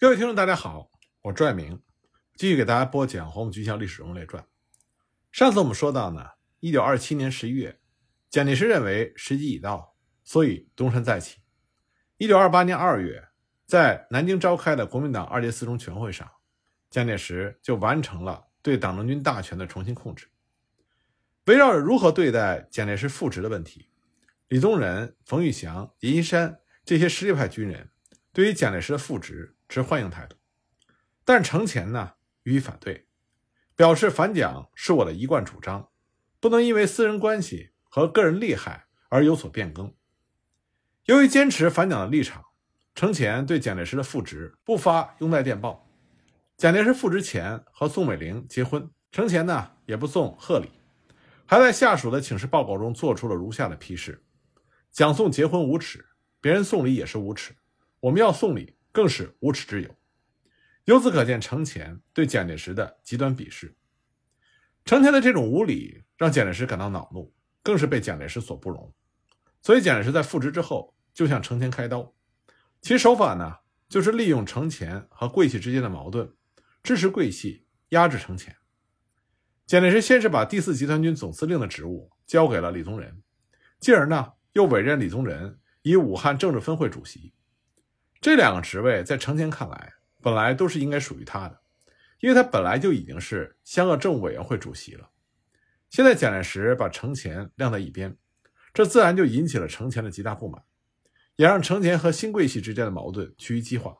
各位听众，大家好，我朱爱明，继续给大家播讲《黄埔军校历史人物列传》。上次我们说到呢，一九二七年十一月，蒋介石认为时机已到，所以东山再起。一九二八年二月，在南京召开的国民党二届四中全会上，蒋介石就完成了对党政军大权的重新控制。围绕着如何对待蒋介石复职的问题，李宗仁、冯玉祥、阎锡山这些实力派军人对于蒋介石的复职。持欢迎态度，但程潜呢予以反对，表示反蒋是我的一贯主张，不能因为私人关系和个人利害而有所变更。由于坚持反蒋的立场，程潜对蒋介石的复职不发拥戴电报。蒋介石复职前和宋美龄结婚，程潜呢也不送贺礼，还在下属的请示报告中做出了如下的批示：蒋宋结婚无耻，别人送礼也是无耻，我们要送礼。更是无耻之有，由此可见，程潜对蒋介石的极端鄙视。程潜的这种无礼让蒋介石感到恼怒，更是被蒋介石所不容。所以，蒋介石在复职之后就向程潜开刀，其手法呢，就是利用程潜和桂系之间的矛盾，支持桂系，压制程潜。蒋介石先是把第四集团军总司令的职务交给了李宗仁，继而呢，又委任李宗仁以武汉政治分会主席。这两个职位在程潜看来，本来都是应该属于他的，因为他本来就已经是湘鄂政务委员会主席了。现在蒋介石把程潜晾在一边，这自然就引起了程潜的极大不满，也让程潜和新桂系之间的矛盾趋于激化。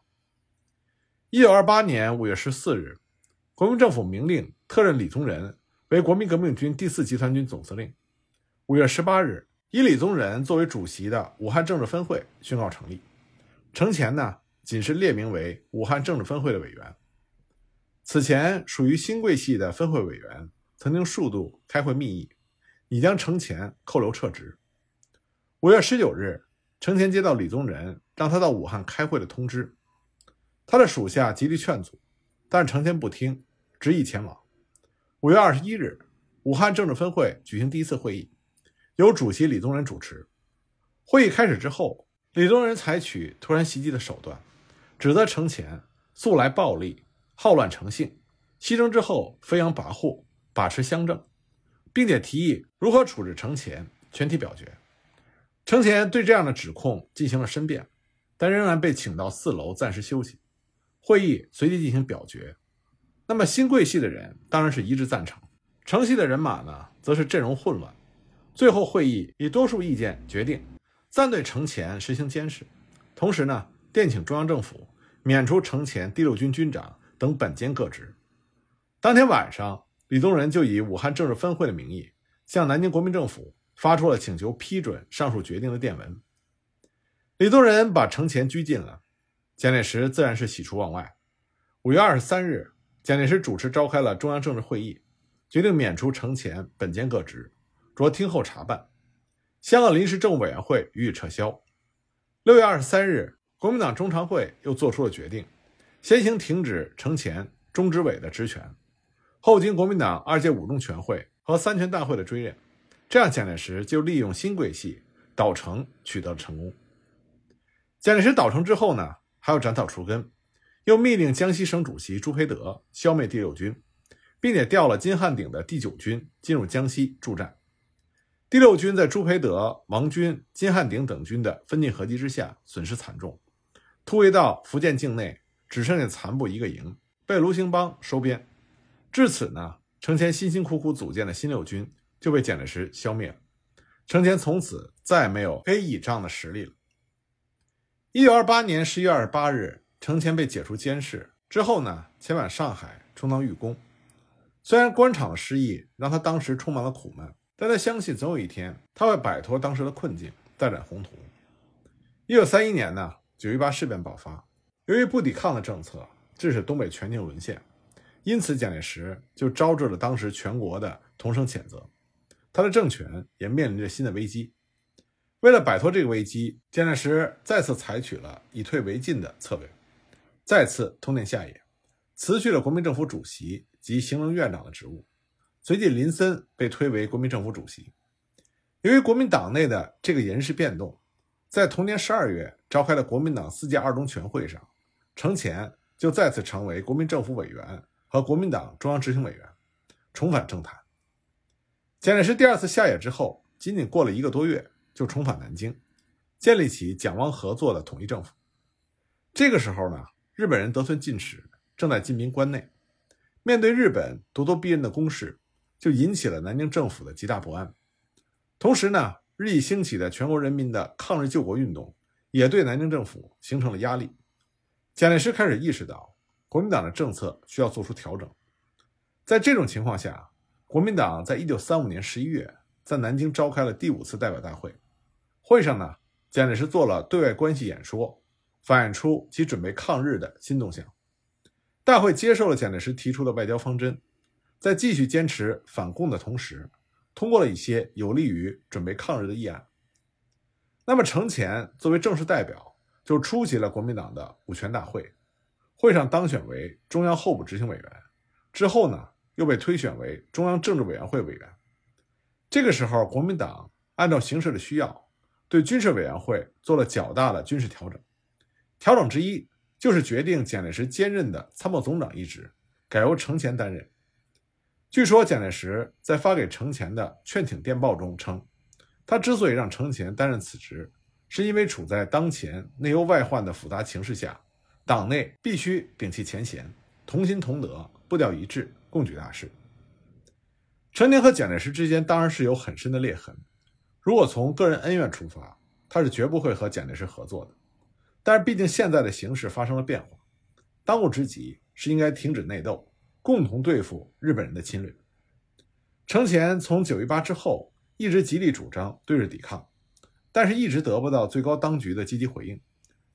一九二八年五月十四日，国民政府明令特任李宗仁为国民革命军第四集团军总司令。五月十八日，以李宗仁作为主席的武汉政治分会宣告成立。程潜呢，仅是列名为武汉政治分会的委员。此前属于新桂系的分会委员曾经数度开会密议，拟将程潜扣留撤职。五月十九日，程潜接到李宗仁让他到武汉开会的通知，他的属下极力劝阻，但程潜不听，执意前往。五月二十一日，武汉政治分会举行第一次会议，由主席李宗仁主持。会议开始之后。李宗仁采取突然袭击的手段，指责程潜素来暴力好乱成性，牺牲之后飞扬跋扈，把持乡政，并且提议如何处置程潜，全体表决。程潜对这样的指控进行了申辩，但仍然被请到四楼暂时休息。会议随即进行表决。那么新贵系的人当然是一致赞成，程系的人马呢，则是阵容混乱。最后会议以多数意见决定。暂对程潜实行监视，同时呢，电请中央政府免除程潜第六军军长等本兼各职。当天晚上，李宗仁就以武汉政治分会的名义，向南京国民政府发出了请求批准上述决定的电文。李宗仁把程潜拘禁了，蒋介石自然是喜出望外。五月二十三日，蒋介石主持召开了中央政治会议，决定免除程潜本兼各职，着听候查办。香港临时政务委员会予以撤销。六月二十三日，国民党中常会又做出了决定，先行停止程潜、中执委的职权，后经国民党二届五中全会和三全大会的追认，这样蒋介石就利用新桂系倒程取得了成功。蒋介石倒程之后呢，还要斩草除根，又命令江西省主席朱培德消灭第六军，并且调了金汉鼎的第九军进入江西助战。第六军在朱培德、王军、金汉鼎等军的分进合击之下，损失惨重，突围到福建境内，只剩下残部一个营，被卢兴邦收编。至此呢，程潜辛辛苦苦组建的新六军就被蒋介石消灭了。程潜从此再也没有可以倚仗的实力了。一九二八年十一月二十八日，程潜被解除监视之后呢，前往上海充当狱工。虽然官场的失意让他当时充满了苦闷。但他相信，总有一天他会摆脱当时的困境，再展宏图。一九三一年呢，九一八事变爆发，由于不抵抗的政策，致使东北全境沦陷，因此蒋介石就招致了当时全国的同声谴责，他的政权也面临着新的危机。为了摆脱这个危机，蒋介石再次采取了以退为进的策略，再次通电下野，辞去了国民政府主席及行政院长的职务。随即，林森被推为国民政府主席。由于国民党内的这个人事变动，在同年十二月召开的国民党四届二中全会上，程潜就再次成为国民政府委员和国民党中央执行委员，重返政坛。蒋介石第二次下野之后，仅仅过了一个多月，就重返南京，建立起蒋汪合作的统一政府。这个时候呢，日本人得寸进尺，正在进兵关内。面对日本咄咄逼人的攻势，就引起了南京政府的极大不安。同时呢，日益兴起的全国人民的抗日救国运动，也对南京政府形成了压力。蒋介石开始意识到，国民党的政策需要做出调整。在这种情况下，国民党在一九三五年十一月在南京召开了第五次代表大会。会上呢，蒋介石做了对外关系演说，反映出其准备抗日的新动向。大会接受了蒋介石提出的外交方针，在继续坚持反共的同时，通过了一些有利于准备抗日的议案。那么，程潜作为正式代表，就出席了国民党的五全大会，会上当选为中央候补执行委员，之后呢？又被推选为中央政治委员会委员。这个时候，国民党按照形势的需要，对军事委员会做了较大的军事调整。调整之一就是决定蒋介石兼任的参谋总长一职改由程潜担任。据说蒋介石在发给程潜的劝请电报中称，他之所以让程潜担任此职，是因为处在当前内忧外患的复杂情势下，党内必须摒弃前嫌，同心同德，步调一致。共举大事。陈年和蒋介石之间当然是有很深的裂痕。如果从个人恩怨出发，他是绝不会和蒋介石合作的。但是毕竟现在的形势发生了变化，当务之急是应该停止内斗，共同对付日本人的侵略。程潜从九一八之后一直极力主张对日抵抗，但是一直得不到最高当局的积极回应。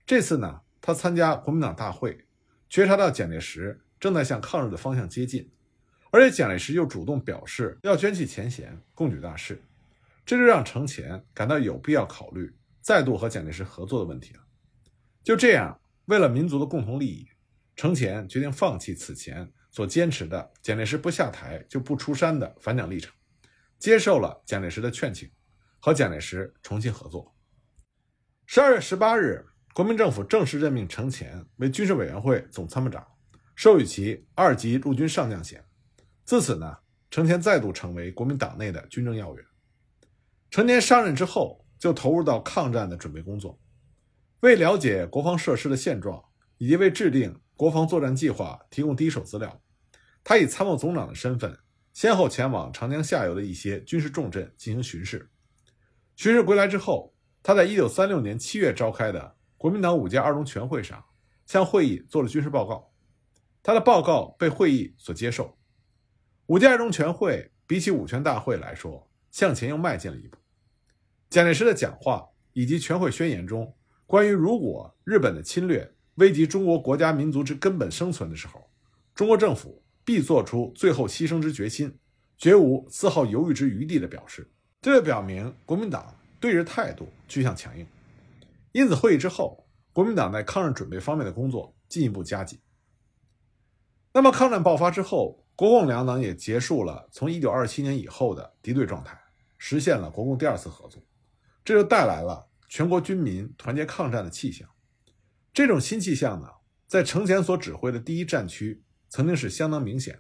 这次呢，他参加国民党大会，觉察到蒋介石正在向抗日的方向接近。而且蒋介石又主动表示要捐弃前嫌，共举大事，这就让程潜感到有必要考虑再度和蒋介石合作的问题了。就这样，为了民族的共同利益，程潜决定放弃此前所坚持的蒋介石不下台就不出山的反蒋立场，接受了蒋介石的劝请，和蒋介石重新合作。十二月十八日，国民政府正式任命程潜为军事委员会总参谋长，授予其二级陆军上将衔。自此呢，程潜再度成为国民党内的军政要员。程潜上任之后，就投入到抗战的准备工作。为了解国防设施的现状，以及为制定国防作战计划提供第一手资料，他以参谋总长的身份，先后前往长江下游的一些军事重镇进行巡视。巡视归来之后，他在1936年7月召开的国民党五届二中全会上，向会议做了军事报告。他的报告被会议所接受。五届二中全会比起五全大会来说，向前又迈进了一步。蒋介石的讲话以及全会宣言中关于如果日本的侵略危及中国国家民族之根本生存的时候，中国政府必做出最后牺牲之决心，绝无丝毫犹豫之余地的表示。这就表明国民党对日态度趋向强硬。因此，会议之后，国民党在抗日准备方面的工作进一步加紧。那么，抗战爆发之后。国共两党也结束了从1927年以后的敌对状态，实现了国共第二次合作，这就带来了全国军民团结抗战的气象。这种新气象呢，在程潜所指挥的第一战区曾经是相当明显。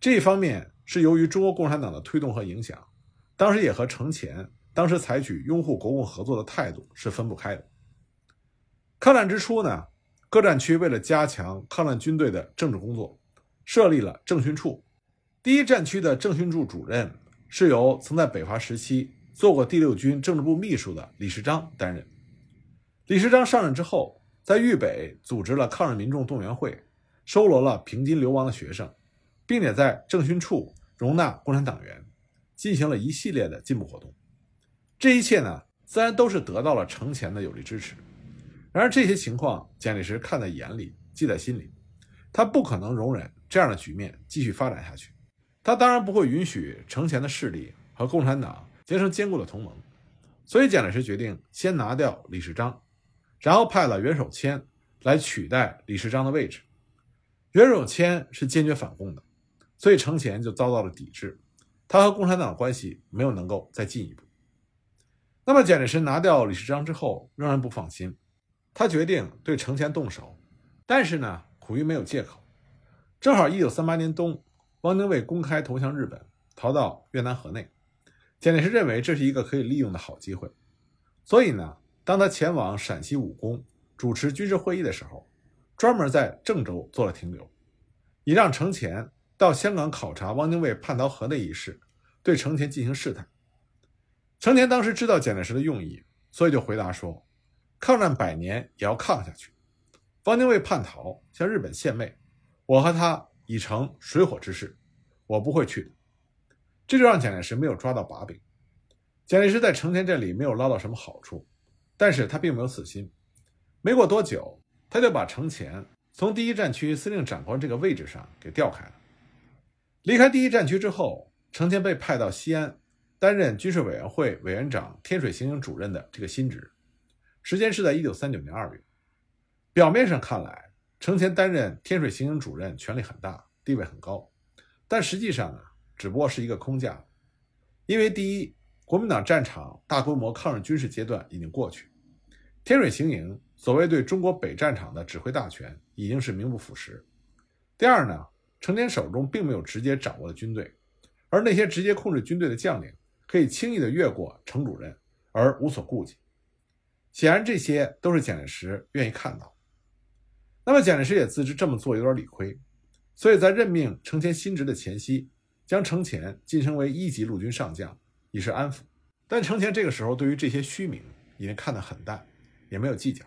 这一方面是由于中国共产党的推动和影响，当时也和程潜当时采取拥护国共合作的态度是分不开的。抗战之初呢，各战区为了加强抗战军队的政治工作。设立了政训处，第一战区的政训处主任是由曾在北伐时期做过第六军政治部秘书的李世章担任。李世章上任之后，在豫北组织了抗日民众动员会，收罗了平津流亡的学生，并且在政训处容纳共产党员，进行了一系列的进步活动。这一切呢，自然都是得到了程潜的有力支持。然而，这些情况蒋介石看在眼里，记在心里，他不可能容忍。这样的局面继续发展下去，他当然不会允许程潜的势力和共产党结成坚固的同盟，所以蒋介石决定先拿掉李世章，然后派了袁守谦来取代李世章的位置。袁守谦是坚决反共的，所以程潜就遭到了抵制，他和共产党的关系没有能够再进一步。那么蒋介石拿掉李世章之后，仍然不放心，他决定对程潜动手，但是呢。苦于没有借口。正好1938年冬，汪精卫公开投降日本，逃到越南河内。蒋介石认为这是一个可以利用的好机会，所以呢，当他前往陕西武功主持军事会议的时候，专门在郑州做了停留，以让程潜到香港考察汪精卫叛逃河内一事，对程潜进行试探。程潜当时知道蒋介石的用意，所以就回答说：“抗战百年也要抗下去。汪精卫叛逃向日本献媚，我和他已成水火之势，我不会去的。”这就让蒋介石没有抓到把柄。蒋介石在程潜这里没有捞到什么好处，但是他并没有死心。没过多久，他就把程潜从第一战区司令长官这个位置上给调开了。离开第一战区之后，程潜被派到西安。担任军事委员会委员长、天水行营主任的这个新职，时间是在一九三九年二月。表面上看来，程潜担任天水行营主任权力很大，地位很高，但实际上呢，只不过是一个空架。因为第一，国民党战场大规模抗日军事阶段已经过去，天水行营所谓对中国北战场的指挥大权已经是名不副实。第二呢，程潜手中并没有直接掌握的军队，而那些直接控制军队的将领。可以轻易的越过程主任而无所顾忌，显然这些都是蒋介石愿意看到。那么蒋介石也自知这么做有点理亏，所以在任命程潜新职的前夕，将程潜晋升为一级陆军上将，以示安抚。但程潜这个时候对于这些虚名已经看得很淡，也没有计较。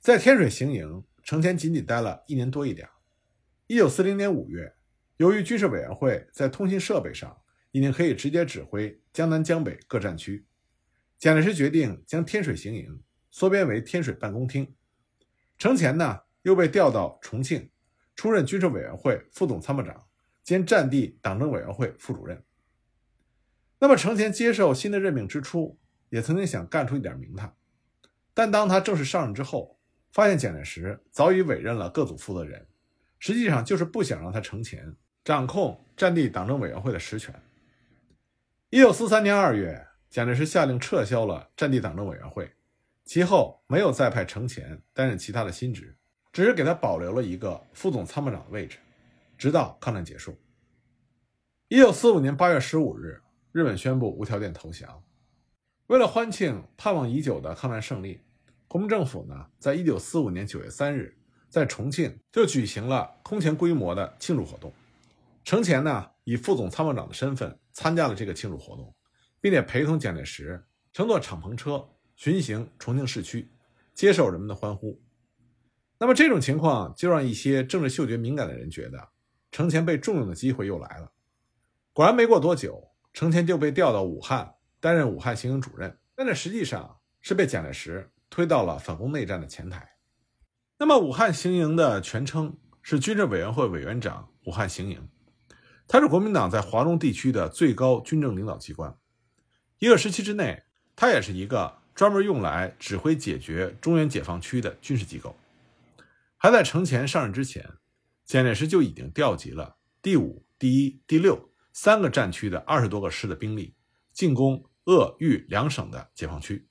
在天水行营，程潜仅仅待了一年多一点。一九四零年五月，由于军事委员会在通信设备上。已经可以直接指挥江南、江北各战区。蒋介石决定将天水行营缩编为天水办公厅。程潜呢，又被调到重庆，出任军事委员会副总参谋长兼战地党政委员会副主任。那么，程潜接受新的任命之初，也曾经想干出一点名堂。但当他正式上任之后，发现蒋介石早已委任了各组负责人，实际上就是不想让他程潜掌控战地党政委员会的实权。一九四三年二月，蒋介石下令撤销了战地党政委员会，其后没有再派程潜担任其他的新职，只是给他保留了一个副总参谋长的位置，直到抗战结束。一九四五年八月十五日，日本宣布无条件投降。为了欢庆盼望已久的抗战胜利，国民政府呢，在一九四五年九月三日，在重庆就举行了空前规模的庆祝活动。程潜呢，以副总参谋长的身份。参加了这个庆祝活动，并且陪同蒋介石乘坐敞篷车巡行重庆市区，接受人们的欢呼。那么这种情况就让一些政治嗅觉敏感的人觉得，程潜被重用的机会又来了。果然，没过多久，程潜就被调到武汉担任武汉行营主任，但这实际上是被蒋介石推到了反攻内战的前台。那么，武汉行营的全称是军政委员会委员长武汉行营。它是国民党在华中地区的最高军政领导机关，一个时期之内，它也是一个专门用来指挥解决中原解放区的军事机构。还在程潜上任之前，蒋介石就已经调集了第五、第一、第六三个战区的二十多个师的兵力，进攻鄂豫两省的解放区。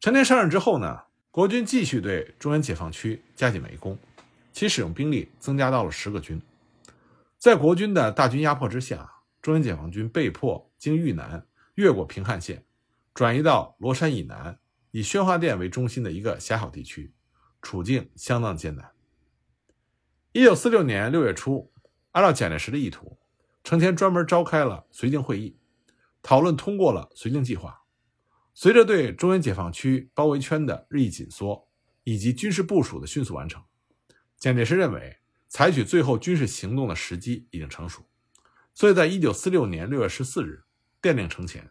陈年上任之后呢，国军继续对中原解放区加紧围攻，其使用兵力增加到了十个军。在国军的大军压迫之下，中原解放军被迫经豫南越过平汉线，转移到罗山以南，以宣化店为中心的一个狭小地区，处境相当艰难。一九四六年六月初，按照蒋介石的意图，程潜专门召开了绥靖会议，讨论通过了绥靖计划。随着对中原解放区包围圈的日益紧缩，以及军事部署的迅速完成，蒋介石认为。采取最后军事行动的时机已经成熟，所以在一九四六年六月十四日，电令程潜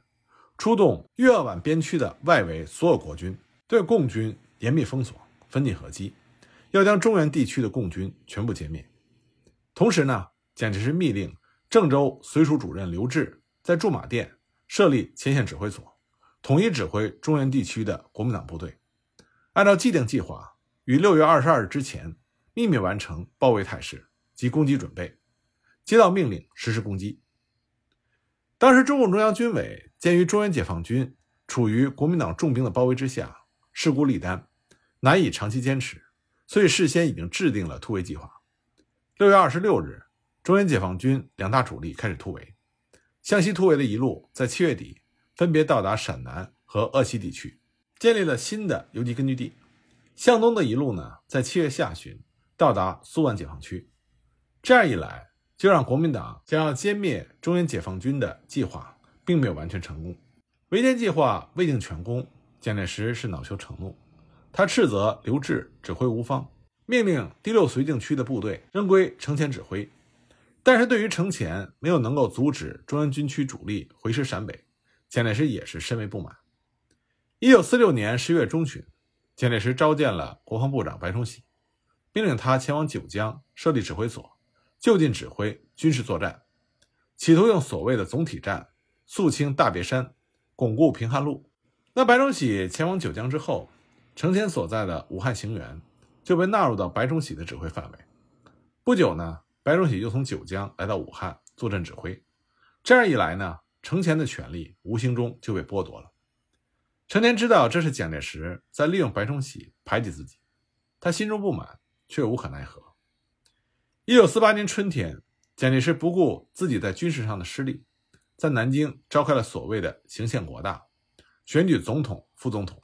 出动豫鄂皖边区的外围所有国军，对共军严密封锁，分进合击，要将中原地区的共军全部歼灭。同时呢，蒋介石密令郑州绥署主任刘峙在驻马店设立前线指挥所，统一指挥中原地区的国民党部队，按照既定计划，于六月二十二日之前。秘密完成包围态势及攻击准备，接到命令实施攻击。当时中共中央军委鉴于中原解放军处于国民党重兵的包围之下，势孤力单，难以长期坚持，所以事先已经制定了突围计划。六月二十六日，中原解放军两大主力开始突围。向西突围的一路在七月底分别到达陕南和鄂西地区，建立了新的游击根据地。向东的一路呢，在七月下旬到达苏皖解放区。这样一来，就让国民党想要歼灭中原解放军的计划并没有完全成功。围歼计划未定全功，蒋介石是恼羞成怒，他斥责刘峙指挥无方，命令第六绥靖区的部队仍归程潜指挥。但是对于程潜没有能够阻止中央军区主力回师陕北，蒋介石也是深为不满。一九四六年十月中旬，蒋介石召见了国防部长白崇禧，命令他前往九江设立指挥所，就近指挥军事作战，企图用所谓的总体战肃清大别山。巩固平汉路。那白崇禧前往九江之后，程潜所在的武汉行辕就被纳入到白崇禧的指挥范围。不久呢，白崇禧又从九江来到武汉坐镇指挥。这样一来呢，程潜的权力无形中就被剥夺了。程潜知道这是蒋介石在利用白崇禧排挤自己，他心中不满，却无可奈何。一九四八年春天，蒋介石不顾自己在军事上的失利。在南京召开了所谓的行宪国大，选举总统、副总统。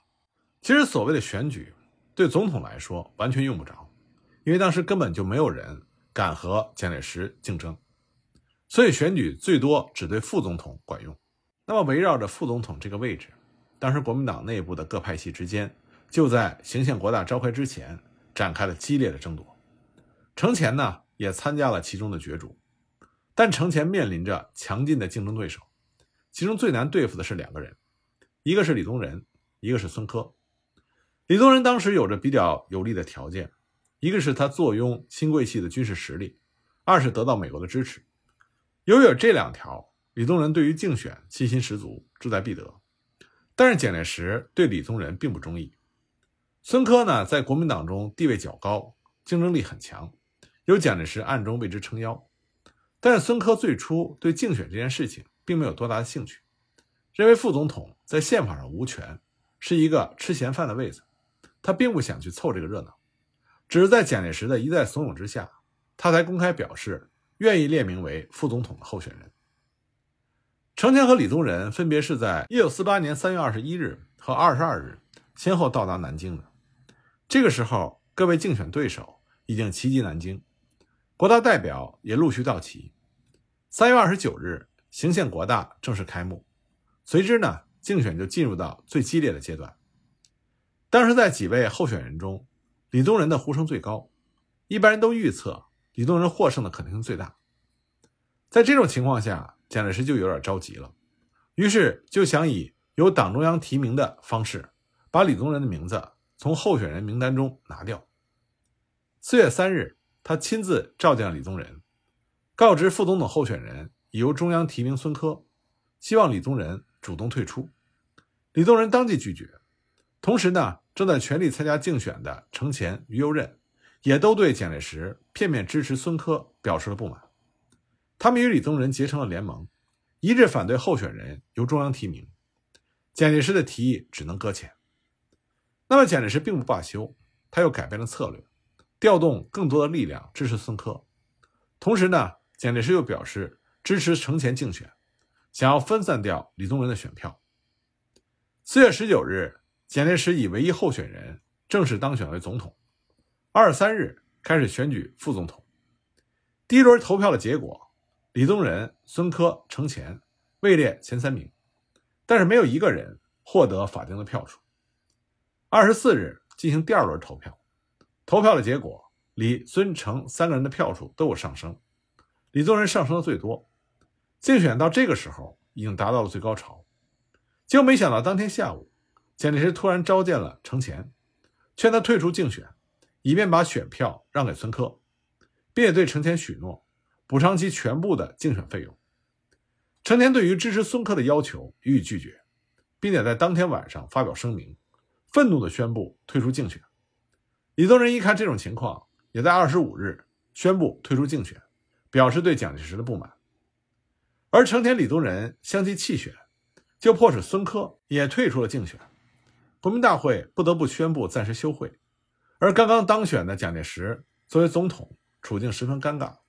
其实所谓的选举，对总统来说完全用不着，因为当时根本就没有人敢和蒋介石竞争，所以选举最多只对副总统管用。那么围绕着副总统这个位置，当时国民党内部的各派系之间就在行宪国大召开之前展开了激烈的争夺。程潜呢也参加了其中的角逐。但程潜面临着强劲的竞争对手，其中最难对付的是两个人，一个是李宗仁，一个是孙科。李宗仁当时有着比较有利的条件，一个是他坐拥新贵系的军事实力，二是得到美国的支持。由于有这两条，李宗仁对于竞选信心十足，志在必得。但是蒋介石对李宗仁并不中意。孙科呢，在国民党中地位较高，竞争力很强，有蒋介石暗中为之撑腰。但是孙科最初对竞选这件事情并没有多大的兴趣，认为副总统在宪法上无权，是一个吃闲饭的位子，他并不想去凑这个热闹。只是在蒋介石的一再怂恿之下，他才公开表示愿意列名为副总统的候选人。程潜和李宗仁分别是在1948年3月21日和22日先后到达南京的。这个时候，各位竞选对手已经齐集南京。国大代表也陆续到齐。三月二十九日，行宪国大正式开幕，随之呢，竞选就进入到最激烈的阶段。当时在几位候选人中，李宗仁的呼声最高，一般人都预测李宗仁获胜的可能性最大。在这种情况下，蒋介石就有点着急了，于是就想以由党中央提名的方式，把李宗仁的名字从候选人名单中拿掉。四月三日。他亲自召见了李宗仁，告知副总统候选人已由中央提名孙科，希望李宗仁主动退出。李宗仁当即拒绝。同时呢，正在全力参加竞选的程潜、于右任，也都对蒋介石片面支持孙科表示了不满。他们与李宗仁结成了联盟，一致反对候选人由中央提名。蒋介石的提议只能搁浅。那么蒋介石并不罢休，他又改变了策略。调动更多的力量支持孙科，同时呢，蒋介石又表示支持程潜竞选，想要分散掉李宗仁的选票。四月十九日，蒋介石以唯一候选人正式当选为总统。二十三日开始选举副总统。第一轮投票的结果，李宗仁、孙科、程潜位列前三名，但是没有一个人获得法定的票数。二十四日进行第二轮投票。投票的结果，李、孙、程三个人的票数都有上升，李宗仁上升的最多。竞选到这个时候已经达到了最高潮，结果没想到当天下午，蒋介石突然召见了程潜，劝他退出竞选，以便把选票让给孙科，并且对程潜许诺补偿其全部的竞选费用。程潜对于支持孙科的要求予以拒绝，并且在当天晚上发表声明，愤怒地宣布退出竞选。李宗仁一看这种情况，也在二十五日宣布退出竞选，表示对蒋介石的不满。而成田李宗仁相继弃选，就迫使孙科也退出了竞选。国民大会不得不宣布暂时休会，而刚刚当选的蒋介石作为总统，处境十分尴尬，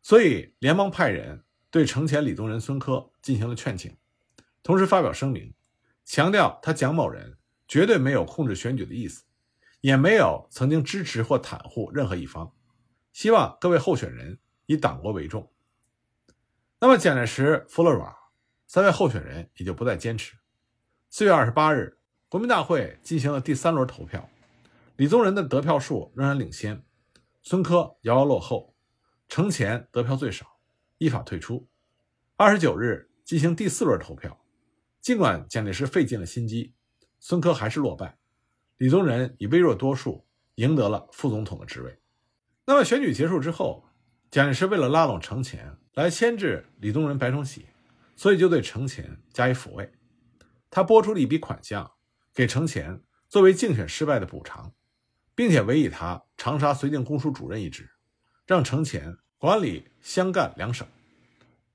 所以连忙派人对程潜、李宗仁、孙科进行了劝请，同时发表声明，强调他蒋某人绝对没有控制选举的意思，也没有曾经支持或袒护任何一方，希望各位候选人以党国为重。那么蒋介石服了软，三位候选人也就不再坚持。四月二十八日，国民大会进行了第三轮投票，李宗仁的得票数仍然领先，孙科遥遥落后，程潜得票最少，依法退出。二十九日进行第四轮投票，尽管蒋介石费尽了心机，孙科还是落败，李宗仁以微弱多数赢得了副总统的职位。那么选举结束之后，蒋介石为了拉拢程潜。来牵制李宗仁、白崇禧，所以就对程潜加以抚慰。他拨出了一笔款项给程潜作为竞选失败的补偿，并且委以他长沙绥靖公署主任一职，让程潜管理湘赣两省。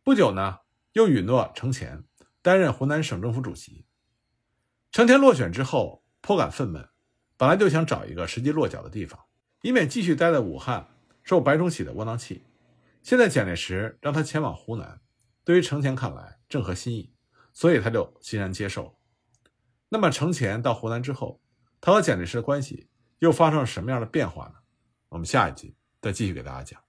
不久呢，又允诺程潜担任湖南省政府主席。程潜落选之后颇感愤懑，本来就想找一个实际落脚的地方，以免继续待在武汉受白崇禧的窝囊气。现在蒋介石让他前往湖南，对于程潜看来正合心意，所以他就欣然接受了。那么程潜到湖南之后，他和蒋介石的关系又发生了什么样的变化呢？我们下一集再继续给大家讲。